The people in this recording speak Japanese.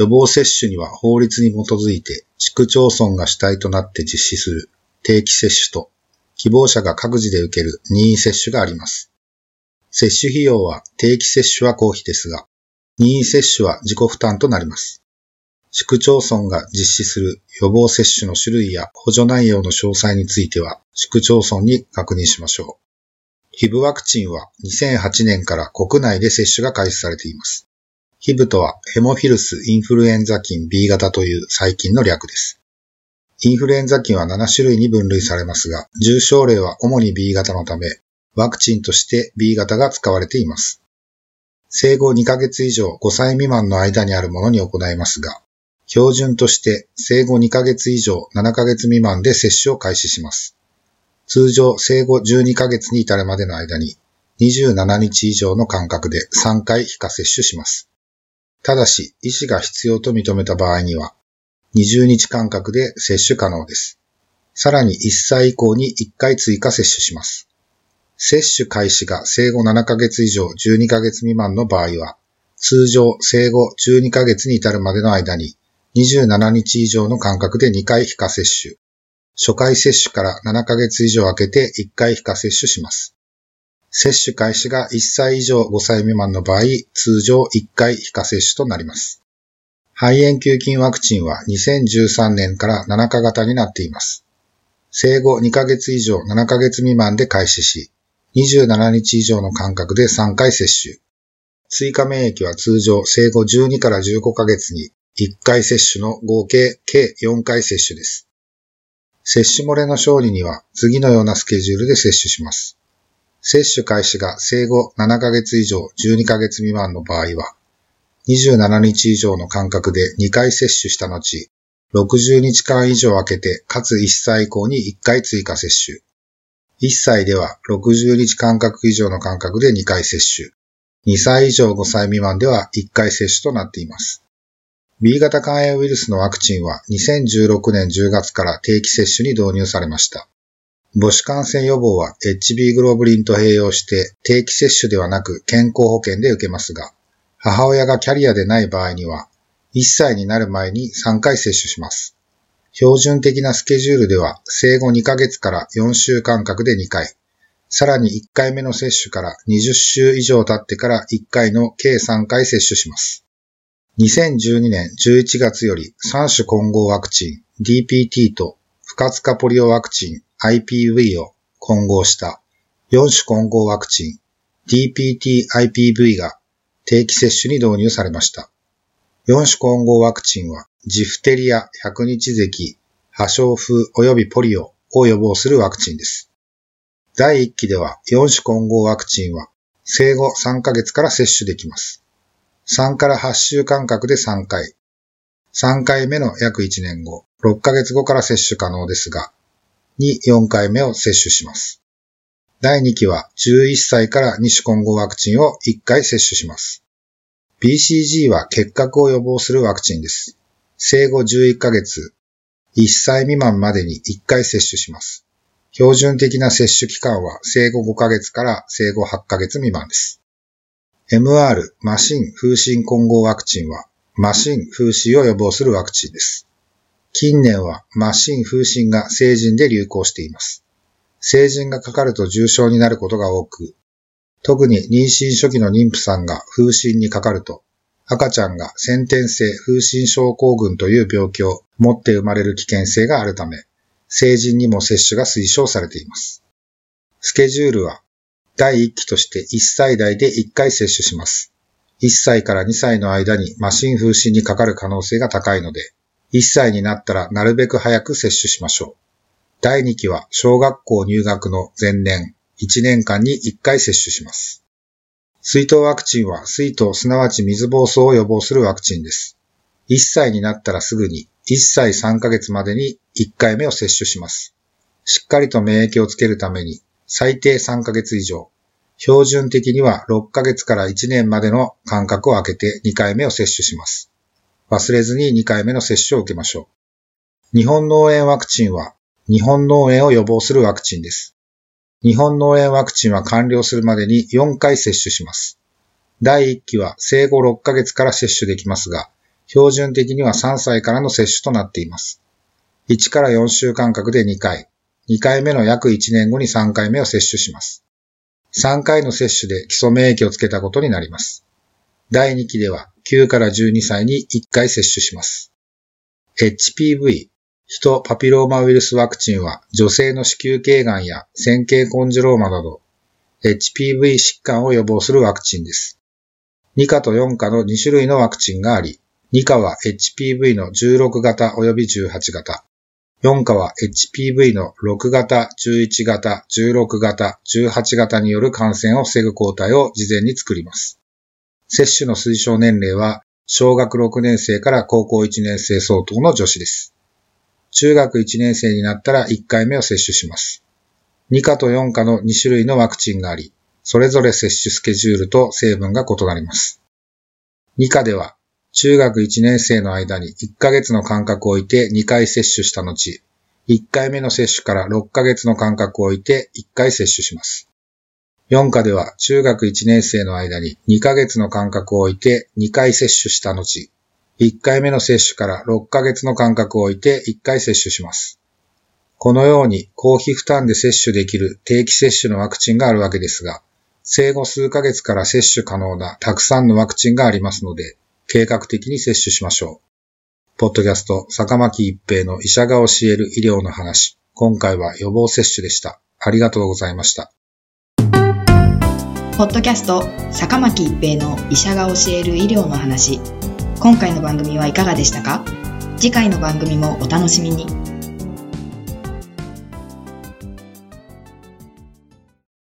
予防接種には法律に基づいて市区町村が主体となって実施する定期接種と希望者が各自で受ける任意接種があります。接種費用は定期接種は公費ですが、任意接種は自己負担となります。市区町村が実施する予防接種の種類や補助内容の詳細については、市区町村に確認しましょう。ヒブワクチンは2008年から国内で接種が開始されています。ヒブとはヘモフィルスインフルエンザ菌 B 型という細菌の略です。インフルエンザ菌は7種類に分類されますが、重症例は主に B 型のため、ワクチンとして B 型が使われています。生後2ヶ月以上5歳未満の間にあるものに行いますが、標準として生後2ヶ月以上7ヶ月未満で接種を開始します。通常生後12ヶ月に至るまでの間に27日以上の間隔で3回皮下接種します。ただし、医師が必要と認めた場合には20日間隔で接種可能です。さらに1歳以降に1回追加接種します。接種開始が生後7ヶ月以上12ヶ月未満の場合は、通常生後12ヶ月に至るまでの間に27日以上の間隔で2回皮下接種。初回接種から7ヶ月以上空けて1回皮下接種します。接種開始が1歳以上5歳未満の場合、通常1回皮下接種となります。肺炎球菌ワクチンは2013年から7日型になっています。生後2ヶ月以上7ヶ月未満で開始し、27日以上の間隔で3回接種。追加免疫は通常生後12から15ヶ月に1回接種の合計計4回接種です。接種漏れの小児には次のようなスケジュールで接種します。接種開始が生後7ヶ月以上12ヶ月未満の場合は、27日以上の間隔で2回接種した後、60日間以上空けて、かつ1歳以降に1回追加接種。1歳では60日間隔以上の間隔で2回接種。2歳以上5歳未満では1回接種となっています。B 型肝炎ウイルスのワクチンは2016年10月から定期接種に導入されました。母子感染予防は HB グロブリンと併用して定期接種ではなく健康保険で受けますが、母親がキャリアでない場合には1歳になる前に3回接種します。標準的なスケジュールでは生後2ヶ月から4週間隔で2回、さらに1回目の接種から20週以上経ってから1回の計3回接種します。2012年11月より3種混合ワクチン DPT と不活化ポリオワクチン IPV を混合した4種混合ワクチン DPT-IPV が定期接種に導入されました。4種混合ワクチンはジフテリア、百日咳、破傷風及びポリオを予防するワクチンです。第1期では4種混合ワクチンは生後3ヶ月から接種できます。3から8週間隔で3回。3回目の約1年後、6ヶ月後から接種可能ですが、に4回目を接種します。第2期は11歳から2種混合ワクチンを1回接種します。BCG は結核を予防するワクチンです。生後11ヶ月、1歳未満までに1回接種します。標準的な接種期間は生後5ヶ月から生後8ヶ月未満です。MR、マシン風疹混合ワクチンは、マシン風疹を予防するワクチンです。近年はマシン風疹が成人で流行しています。成人がかかると重症になることが多く、特に妊娠初期の妊婦さんが風疹にかかると、赤ちゃんが先天性風疹症候群という病気を持って生まれる危険性があるため、成人にも接種が推奨されています。スケジュールは、第1期として1歳代で1回接種します。1歳から2歳の間にマシン風疹にかかる可能性が高いので、1歳になったらなるべく早く接種しましょう。第2期は小学校入学の前年、1年間に1回接種します。水筒ワクチンは水筒すなわち水疱瘡を予防するワクチンです。1歳になったらすぐに1歳3ヶ月までに1回目を接種します。しっかりと免疫をつけるために最低3ヶ月以上、標準的には6ヶ月から1年までの間隔を空けて2回目を接種します。忘れずに2回目の接種を受けましょう。日本脳炎ワクチンは日本脳炎を予防するワクチンです。日本脳炎ワクチンは完了するまでに4回接種します。第1期は生後6ヶ月から接種できますが、標準的には3歳からの接種となっています。1から4週間隔で2回、2回目の約1年後に3回目を接種します。3回の接種で基礎免疫をつけたことになります。第2期では9から12歳に1回接種します。HPV、ヒトパピローマウイルスワクチンは女性の子宮頸がんや線形コンジローマなど HPV 疾患を予防するワクチンです。2価と4価の2種類のワクチンがあり、2価は HPV の16型及び18型。4価は HPV の6型、11型、16型、18型による感染を防ぐ抗体を事前に作ります。接種の推奨年齢は小学6年生から高校1年生相当の女子です。中学1年生になったら1回目を接種します。2価と4価の2種類のワクチンがあり、それぞれ接種スケジュールと成分が異なります。2価では中学1年生の間に1ヶ月の間隔を置いて2回接種した後、1回目の接種から6ヶ月の間隔を置いて1回接種します。4課では中学1年生の間に2ヶ月の間隔を置いて2回接種した後、1回目の接種から6ヶ月の間隔を置いて1回接種します。このように公費負担で接種できる定期接種のワクチンがあるわけですが、生後数ヶ月から接種可能なたくさんのワクチンがありますので、計画的に接種しましょう。ポッドキャスト、坂巻一平の医者が教える医療の話。今回は予防接種でした。ありがとうございました。ポッドキャスト、坂巻一平の医者が教える医療の話。今回の番組はいかがでしたか？次回の番組もお楽しみに。